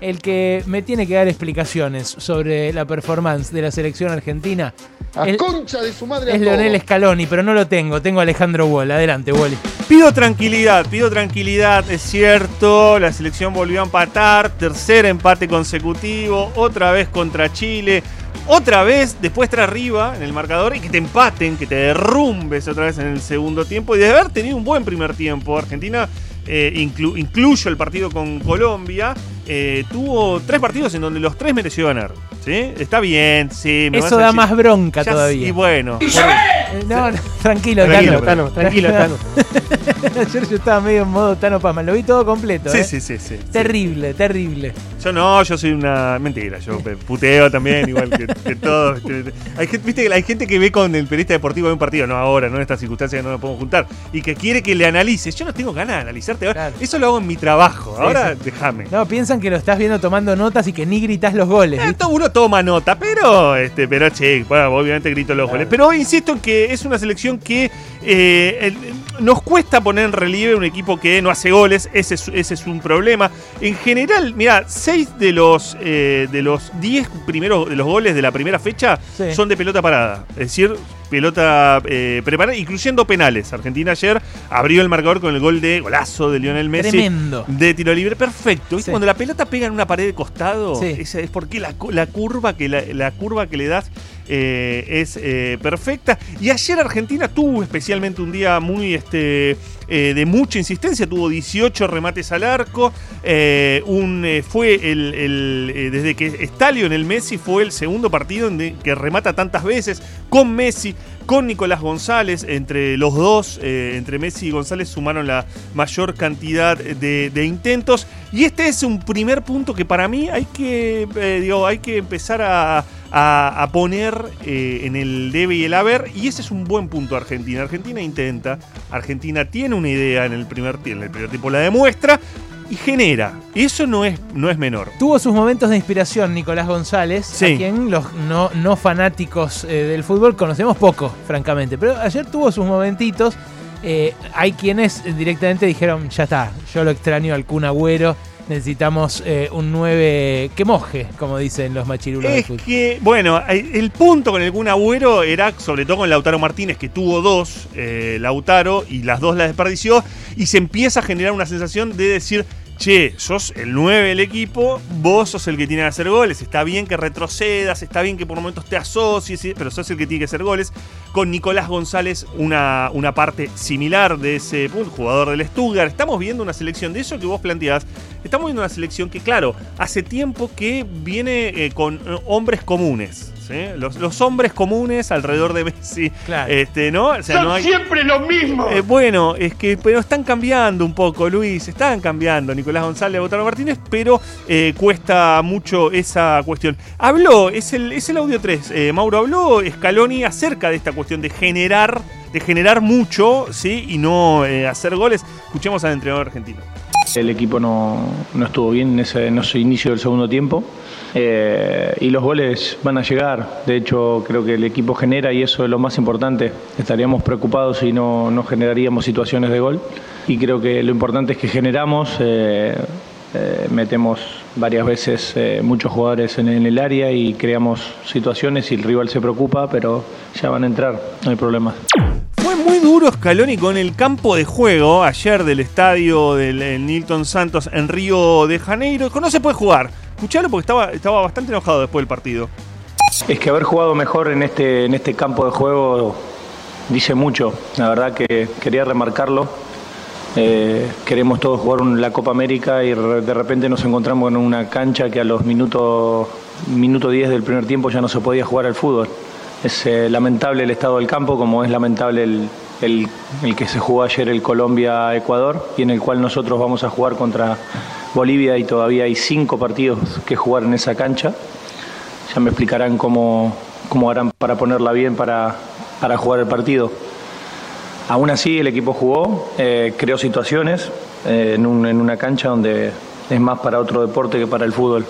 el que me tiene que dar explicaciones sobre la performance de la selección argentina A El- concha de su madre. es. Leonel Scaloni, pero no lo tengo. Tengo a Alejandro Wall. Adelante, Wally. Pido tranquilidad, pido tranquilidad, es cierto, la selección volvió a empatar, tercer empate consecutivo, otra vez contra Chile, otra vez después estar arriba en el marcador y que te empaten, que te derrumbes otra vez en el segundo tiempo y de haber tenido un buen primer tiempo. Argentina, eh, inclu- incluyo el partido con Colombia, eh, tuvo tres partidos en donde los tres mereció ganar. ¿Sí? Está bien, sí. me vas Eso a da decir- más bronca Ya todavía. sí, bueno. Eh, No, no, tranquilo, Tranquilo, Tano. Tano, tranquilo, Tano. Ayer yo estaba medio en modo Tano Pama. Lo vi todo completo. Sí, ¿eh? sí, sí, sí. sí. Terrible, terrible. Yo no, yo soy una mentira, yo pe- puteo también, igual que, que todos. Este, Hay gente, viste, que hay gente que ve con el periodista deportivo de un partido, no ahora, no en estas circunstancias que no nos podemos juntar, y que quiere que le analices. Yo no tengo ganas de analizarte ahora. Claro. Eso lo hago en mi trabajo. Sí, ahora sí. déjame. No, piensan que lo estás viendo tomando notas y que ni gritas los goles. Eh, ¿viste? todo uno toma nota, pero este, pero che, bueno, obviamente grito los goles. Pero insisto en que es una selección que eh, el- nos cuesta poner en relieve un equipo que no hace goles, ese es, ese es un problema. En general, mira, 6 de los eh, de los 10 primeros de los goles de la primera fecha Sí. son de pelota parada. Es decir, pelota eh, preparada, incluyendo penales. Argentina ayer abrió el marcador con el gol de golazo de Lionel Messi. Tremendo. De tiro libre, perfecto. ¿Viste? Sí. Cuando la pelota pega en una pared de costado, Sí. es porque la, la curva que la, la curva que le das eh, es eh, perfecta. Y ayer Argentina tuvo especialmente un día muy este eh, de mucha insistencia, tuvo 18 remates al arco. un, fue el, el, desde que está Lionel Messi fue el segundo partido en que remata tantas veces con Messi. Con Nicolás González, entre los dos, entre Messi y González, sumaron la mayor cantidad de, intentos. Y este es un primer punto que para mí hay que, hay que empezar a, a- a poner eh, en el debe y el haber. Y ese es un buen punto de Argentina. Argentina intenta, Argentina tiene una idea en el primer tiempo, en el primer tiempo la demuestra y genera. Eso no es, no es menor. Tuvo sus momentos de inspiración Nicolás González, Sí. a quien los no, no fanáticos eh, del fútbol conocemos poco, francamente. Pero ayer tuvo sus momentitos. Eh, hay quienes directamente dijeron, ya está, yo lo extraño al Kun Agüero, necesitamos eh, un 9 que moje, como dicen los machirulos Es que, bueno, el punto con el Kun Agüero era, sobre todo con Lautaro Martínez, que tuvo dos, eh, Lautaro, y las dos las desperdició, y se empieza a generar una sensación de decir, che, sos el 9 del equipo, vos sos el que tiene que hacer goles, está bien que retrocedas, está bien que por momentos te asocies, sí, pero sos el que tiene que hacer goles. Con Nicolás González, una, una parte similar de ese jugador del Stuttgart. Estamos viendo una selección de eso que vos planteás. Estamos viendo una selección que, claro, hace tiempo que viene eh, con eh, hombres comunes. ¿Sí? Los, los hombres comunes alrededor de Messi. Claro. Este, ¿no? O sea, Son no hay- siempre lo mismo. eh, bueno, es que pero están cambiando un poco, Luis. Están cambiando Nicolás González, Lautaro Martínez, pero eh, cuesta mucho esa cuestión. Habló, es el, es el audio 3. eh, Mauro habló Scaloni acerca de esta cuestión de generar, de generar mucho, ¿sí? Y no eh, hacer goles. Escuchemos al entrenador argentino. El equipo no, no estuvo bien en ese, en ese inicio del segundo tiempo eh, y los goles van a llegar. De hecho, creo que el equipo genera y eso es lo más importante. Estaríamos preocupados si no, no generaríamos situaciones de gol y creo que lo importante es que generamos. eh, eh, metemos varias veces eh, muchos jugadores en, en el área y creamos situaciones y el rival se preocupa, pero ya van a entrar, no hay problema. Muy duro Scaloni con el campo de juego ayer del estadio del el Nilton Santos en Río de Janeiro. No se puede jugar. Escuchalo porque estaba, estaba bastante enojado después del partido. Es que haber jugado mejor en este, en este campo de juego dice mucho. La verdad que quería remarcarlo. Eh, queremos todos jugar la Copa América y de repente nos encontramos en una cancha que a los minutos minuto 10 del primer tiempo ya no se podía jugar al fútbol. Es eh, lamentable el estado del campo, como es lamentable el, el- el que se jugó ayer el Colombia-Ecuador y en el cual nosotros vamos a jugar contra Bolivia y todavía hay cinco partidos que jugar en esa cancha. Ya me explicarán cómo, cómo harán para ponerla bien para, para jugar el partido. Aún así, el equipo jugó, eh, creó situaciones eh, en, un- en una cancha donde es más para otro deporte que para el fútbol.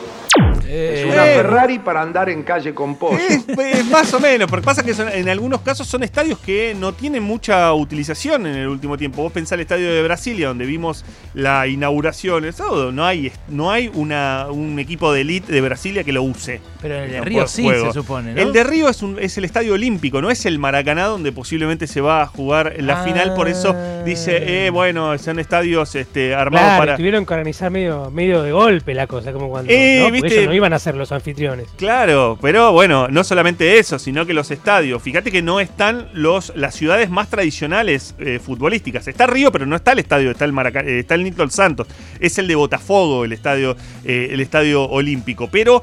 Es Eh, una Eh. Ferrari para andar en calle con pollo. Es, es más o menos, porque pasa que son- en algunos casos son estadios que no tienen mucha utilización en el último tiempo. Vos pensás el estadio de Brasilia, donde vimos la inauguración, el sábado, no hay, no hay una, un equipo de elite de Brasilia que lo use. pero en el de No Río sí juego. se supone, ¿no? El de Río es, un- es el estadio olímpico, no es el Maracaná donde posiblemente se va a jugar la Ah. final. Por eso dice, eh, bueno, son estadios este, armados Claro, para. tuvieron que organizar medio, medio de golpe la cosa, como cuando Eh, viste. Iban a ser los anfitriones. Claro, pero bueno, no solamente eso, sino que los estadios. Fíjate que no están los, las ciudades más tradicionales eh, futbolísticas. Está Río, pero no está el estadio, está el Maraca- eh, está el Nitol Santos. Es el de Botafogo, el estadio, eh, el estadio olímpico. Pero,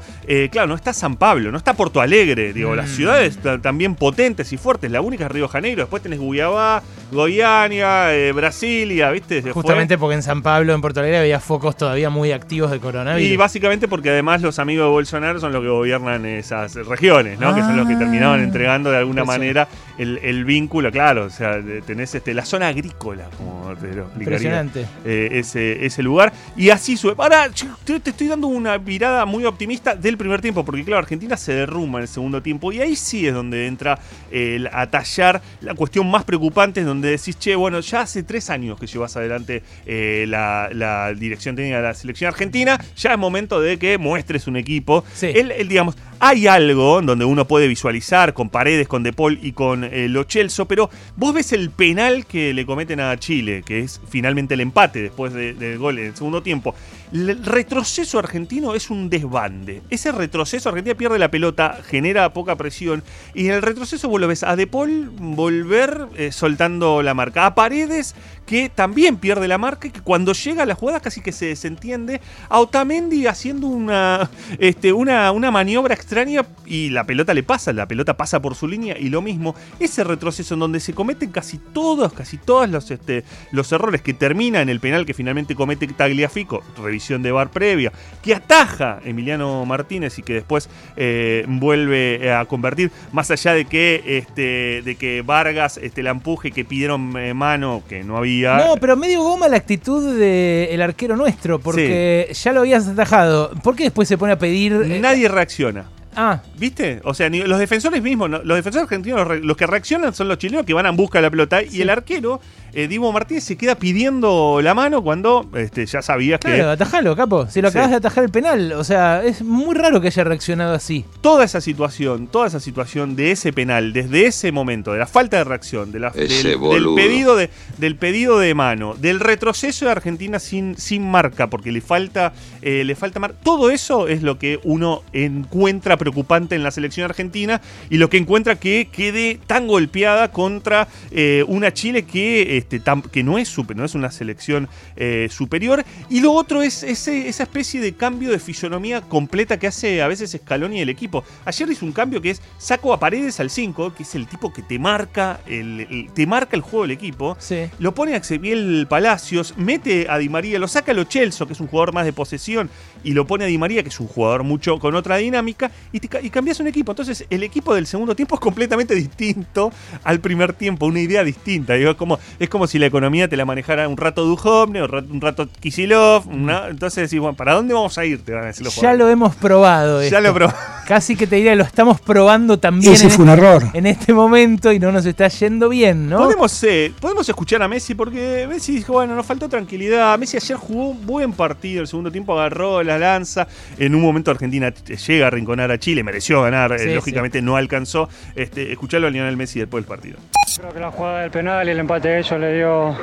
claro, no está San Pablo, no está Porto Alegre. Digo, las Mm. ciudades ta- también potentes y fuertes. La única es Río Janeiro. Después tenés Guyabá, Goiânia, Brasilia, ¿viste? Se fue. Justamente porque en San Pablo, en Porto Alegre, había focos todavía muy activos de coronavirus. Y básicamente porque además los amigos de Bolsonaro son los que gobiernan esas regiones, ¿no? Que son los que Ah. terminaban entregando de alguna manera el, el vínculo, claro. O sea, tenés este, la zona agrícola, como te lo explicaría. Impresionante. eh, ese, ese lugar. Y así sube. Ahora, te, te estoy dando una mirada muy optimista del primer tiempo, porque claro, Argentina se derrumba en el segundo tiempo. Y ahí sí es donde entra el, a tallar la cuestión más preocupante, es donde decís, che, bueno, ya hace tres años que llevas adelante eh, la, la dirección técnica de la selección argentina, ya es momento de que muestres un equipo. Sí. Él, él, digamos, hay algo donde uno puede visualizar con Paredes, con De Paul y con eh, Lo Celso, pero vos ves el penal que le cometen a Chile, que es finalmente el empate después de- del gol en el segundo tiempo. El retroceso argentino es un desbande. Ese retroceso, Argentina pierde la pelota, genera poca presión, y en el retroceso vos lo ves a De Paul volver eh, soltando la marca. A Paredes, que también pierde la marca y que cuando llega a la jugada casi que se desentiende. A Otamendi haciendo una, este, una, una maniobra extraña y la pelota le pasa, la pelota pasa por su línea y lo mismo. Ese retroceso en donde se cometen casi todos, casi todos los, este, los errores que termina en el penal que finalmente comete Tagliafico, revisión de bar previa, que ataja Emiliano Martínez y que después eh, vuelve a convertir, más allá de que, este, de que Vargas este, la empuje, que pidieron eh, mano, que no había. No, pero medio goma la actitud del arquero nuestro, porque ya lo habías atajado. ¿Por qué después se pone a pedir. eh, Nadie reacciona. Ah, ¿Viste? O sea, ni- los defensores mismos, ¿no? los defensores argentinos, los, re- los que reaccionan son los chilenos que van en busca de la pelota. Y Sí. el arquero, eh, Divo Martínez, se queda pidiendo la mano cuando este, ya sabías claro, que atajalo, capo. Si lo Sí. acabas de atajar el penal. O sea, es muy raro que haya reaccionado así. toda esa situación, toda esa situación de ese penal, desde ese momento, de la falta de reacción, de la, del, del pedido de, del pedido de mano, del retroceso de Argentina sin, sin marca, porque le falta, eh, le falta marca, todo eso es lo que uno encuentra preocupante en la selección argentina y lo que encuentra que quede tan golpeada contra eh, una Chile que, este, que no, es super, no es una selección eh, superior. Y lo otro es ese- esa especie de cambio de fisonomía completa que hace a veces Scaloni y el equipo. Ayer hizo un cambio que es saco a Paredes al 5, que es el tipo que te marca el, el- te marca el juego del equipo. Sí. Lo pone a Xavier Palacios, mete a Di María, lo saca a Lo Celso, que es un jugador más de posesión, y lo pone a Di María, que es un jugador mucho con otra dinámica, y, te y cambias un equipo. Entonces, el equipo del segundo tiempo es completamente distinto al primer tiempo, una idea distinta. Digo, es, como, es como si la economía te la manejara un rato Duhovne, un rato, Kisilov, una- entonces decís, bueno, ¿para dónde vamos a ir? Te van a decir los Ya jugadores. lo hemos probado. Ya esto. lo probé. Casi que te diría, lo estamos probando también Ese en, fue un error. en este momento y no nos está yendo bien, ¿no? Podemos, eh, podemos escuchar a Messi porque Messi dijo, bueno, nos faltó tranquilidad. Messi ayer jugó un buen partido, el segundo tiempo agarró la lanza. En un momento Argentina llega a rinconar a Chile, mereció ganar, eh, Sí, lógicamente no alcanzó. Este, escuchalo a Lionel Messi después del partido. Creo que la jugada del penal y el empate de ellos le dio,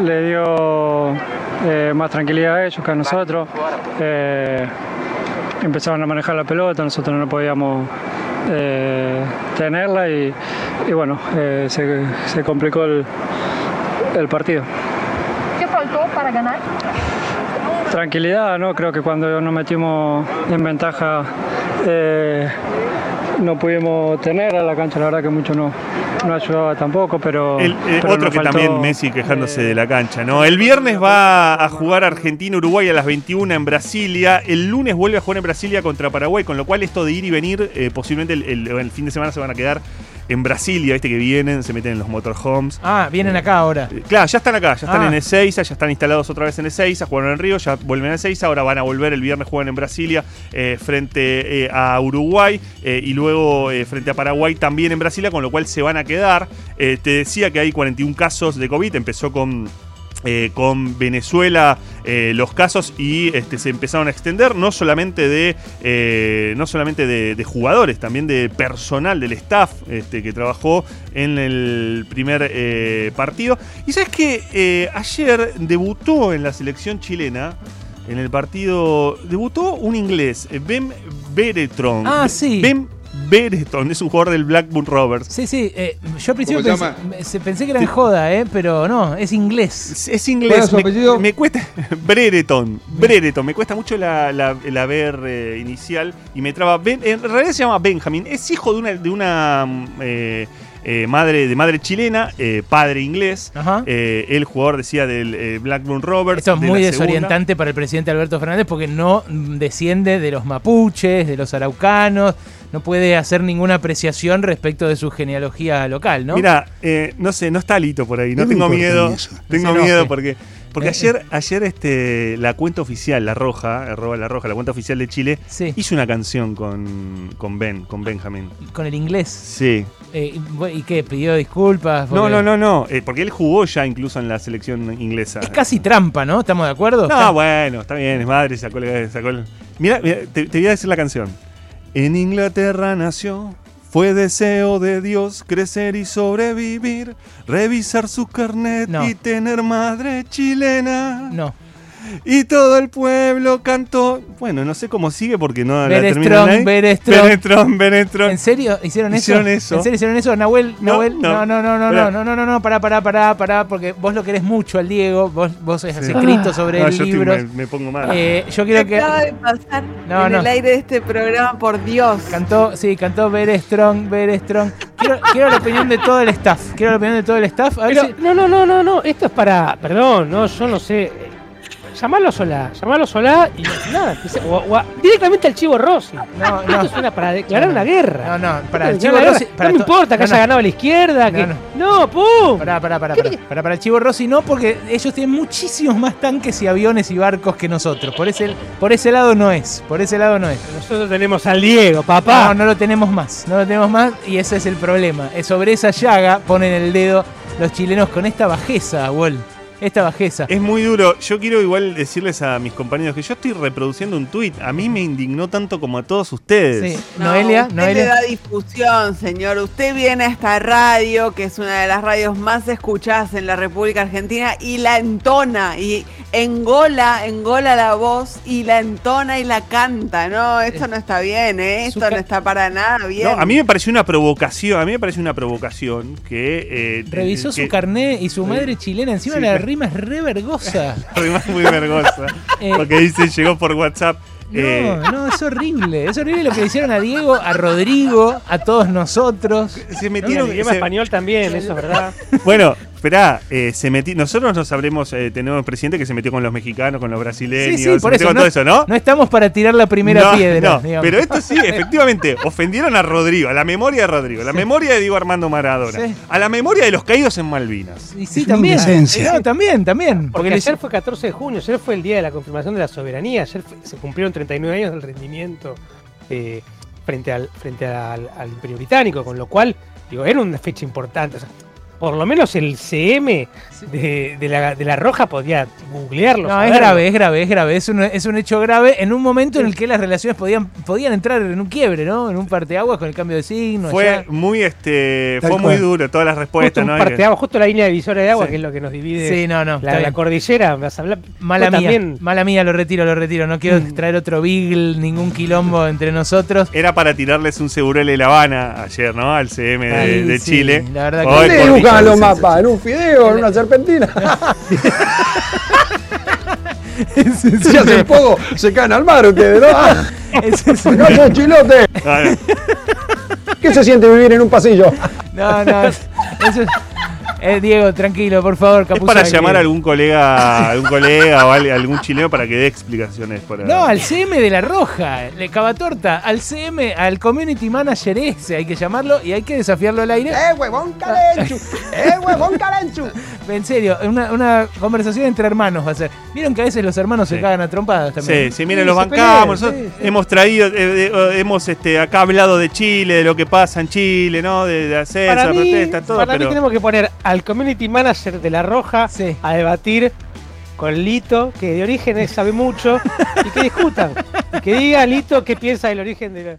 le dio eh, más tranquilidad a ellos que a nosotros. Eh, empezaron a manejar la pelota, nosotros no podíamos eh, tenerla y, y bueno, eh, se, se complicó el, el partido. ¿Qué faltó para ganar? Tranquilidad, ¿no? Creo que cuando nos metimos en ventaja eh, no pudimos tener a la cancha, la verdad que mucho no, no ayudaba tampoco, pero... El, eh, pero otro que también Messi quejándose eh, de la cancha, ¿no? El viernes va a jugar Argentina-Uruguay a las 21 en Brasilia. El lunes vuelve a jugar en Brasilia contra Paraguay, con lo cual esto de ir y venir, eh, posiblemente el, el- el fin de semana se van a quedar en Brasilia, viste que vienen, se meten en los motorhomes. Ah, vienen acá ahora. Eh, Claro, ya están acá, ya están Ah. en Ezeiza, ya están instalados otra vez en Ezeiza, jugaron en Río, ya vuelven a Ezeiza, ahora van a volver, el viernes juegan en Brasilia eh, frente eh, a Uruguay eh, y luego frente a Paraguay también en Brasilia, con lo cual se van a quedar. Te decía que hay 41 casos de COVID, empezó con... eh, con Venezuela eh, los casos y este, se empezaron a extender no solamente de eh, no solamente de, de jugadores también de personal del staff este, que trabajó en el primer partido y sabes que ayer debutó en la selección chilena en el partido debutó un inglés Ben Beretron Ah, sí. Ben Beretron es un jugador del Blackburn Rovers Sí, sí. eh, yo al principio ¿Cómo se pensé, pensé que era en joda, ¿eh? Pero no, es inglés. Es, es ¿Cuál inglés. es me, apellido? me cuesta. Brereton. Brereton. Me cuesta mucho la, la, la ver eh, inicial y me traba. Ben- en realidad se llama Benjamin. Es hijo de una, de una mm, eh, eh, madre, de madre chilena, eh, padre inglés. Ajá. Eh, el jugador decía del eh, Blackburn Rovers. Esto es de muy la segunda. desorientante para el presidente Alberto Fernández porque no desciende de los mapuches, de los araucanos, no puede hacer ninguna apreciación respecto de su genealogía local, ¿no? Mira, eh, no sé, no está Alito por ahí. No ¿Qué me tengo miedo. Tengo No miedo porque. Porque Eh, ayer, ayer este, la cuenta oficial, La Roja, arroba La Roja, la cuenta oficial de Chile, Sí, hizo una canción con, con Ben, con Benjamin. con el inglés. Sí. Eh, y bu- ¿Y qué? ¿Pidió disculpas? No, Porque- no, no, no. eh, porque él jugó ya incluso en la selección inglesa. Es casi trampa, ¿no? ¿Estamos de acuerdo? No, bueno, está bien, es madre, sacó, el- sacó el- Mira, mira, te, te voy a decir la canción. En Inglaterra nació, fue deseo de Dios crecer y sobrevivir, revisar su carnet No. y tener madre chilena. No. Y todo el pueblo cantó. Bueno, no sé cómo sigue porque no la terminan. Berestrong, Berestrong. ¿En serio? ¿Hicieron eso? Hicieron eso. ¿En serio hicieron eso? Nahuel, No, Nahuel, no. no, no, no, no, no, no, no, no, pará, pará, pará, pará, porque vos lo querés mucho al Diego, vos, vos has Sí. escrito sobre No, el yo estoy- libro. me, me pongo mal. Eh, yo quiero que acaba de pasar No, en no. el aire de este programa, por Dios. cantó, sí, cantó Very Strong. Quiero, quiero la opinión de todo el staff. Quiero la opinión de todo el staff. A ver Pero, si- no, no, no, no, no. Esto es para. Perdón, no, yo no sé. Llamarlo Solá, llamarlo Solá y nada. o- o directamente al Chivo Rossi. No, Esto no. es una para declarar una guerra. No, no, para el Chivo Rossi. para no me importa que haya ganado la izquierda. Que... No, pum. Pará, pará, pará, pará. Pará, para el Chivo Rossi no, porque ellos tienen muchísimos más tanques y aviones y barcos que nosotros. Por ese, por ese lado no es. Por ese lado no es. Nosotros tenemos al Diego, papá. No, no lo tenemos más. No lo tenemos más y ese es el problema. Sobre esa llaga ponen el dedo los chilenos con esta bajeza, Wall. Esta bajeza. Es muy duro. Yo quiero igual decirles a mis compañeros que yo estoy reproduciendo un tuit. A mí me indignó tanto como a todos ustedes. Sí. No, Noelia, usted le Noelia. da difusión, señor. Usted viene a esta radio, que es una de las radios más escuchadas en la República Argentina, y la entona, y engola, engola la voz, y la entona y la canta. No, esto no está bien, ¿eh? Esto no está para nada bien. No, a mí me pareció una provocación. A mí me pareció una provocación que. eh, Revisó que- su carné y su madre chilena. Encima Sí, la rima es re vergosa. Además, muy vergonzosa. Eh, porque dice, llegó por WhatsApp. eh, No, no, es horrible. Es horrible lo que le hicieron a Diego, a Rodrigo, a todos nosotros. se Y metieron. el idioma se- español también, eso es verdad. bueno, esperá, eh, se metí, nosotros nos sabremos, eh, tenemos un presidente que se metió con los mexicanos, con los brasileños, Sí, sí, se por metió eso. con No, todo eso, ¿no? no estamos para tirar la primera No, piedra. no, digamos. pero esto sí, efectivamente, ofendieron a Rodrigo, a la memoria de Rodrigo, a la memoria de Diego Armando Maradona, Sí. a la memoria de los caídos en Malvinas. Y sí, también. No, también, también. Porque ayer fue 14 de junio, ayer fue el día de la confirmación de la soberanía, ayer fue- se cumplieron 39 años del rendimiento eh, frente, al, frente al, al Imperio Británico, con lo cual, digo, era una fecha importante. o sea, por lo menos el CM de, de la, de la Roja podía googlearlo. No, es grave, es grave, es grave. Es un, es un hecho grave en un momento en el que las relaciones podían, podían entrar en un quiebre, ¿no? En un parteaguas con el cambio de signo. Fue allá. muy, este, Tal fue muy duro todas las Justo, respuestas, un ¿no? parte de agua, justo la línea divisora de agua, Sí. que es lo que nos divide Sí, no, no. la, la cordillera. vas a hablar- Mala mía, también- mala mía, lo retiro, lo retiro. No quiero Mm. traer otro Beagle, ningún quilombo entre nosotros. Era para tirarles un seguro de La Habana ayer, ¿no? Al CM de, Ay, de sí, Chile. la verdad que- Hoy, ¿Dónde dibujan los mapas? ¿En un fideo? ¿En una serpentina? Si hacen poco, se caen al mar ustedes, ¿no? ¡No son chilote! ¿Qué se siente vivir en un pasillo? no, no. es- eso es- Eh, Diego, tranquilo, por favor, Es para llamar a algún colega, algún colega o al- algún chileno para que dé explicaciones. Para... No, al CM de La Roja, le Cavatorta, al CM, al Community Manager ese, hay que llamarlo y hay que desafiarlo al aire. ¡Eh, huevón calenchu! ¡Eh, huevón calenchu! En serio, una, una conversación entre hermanos va a ser. Vieron que a veces los hermanos se cagan a trompadas también. Sí, sí, miren, Sí, los se bancamos. pelean, sí. Hemos traído, eh, eh, hemos este, acá hablado de Chile, de lo que pasa en Chile, ¿no? De, de hacer Para esa mí, protesta, todo. para mí pero tenemos que poner al community manager de La Roja Sí. a debatir con Lito, que de origen sabe mucho, y que discutan. Y que diga Lito qué piensa del origen de la...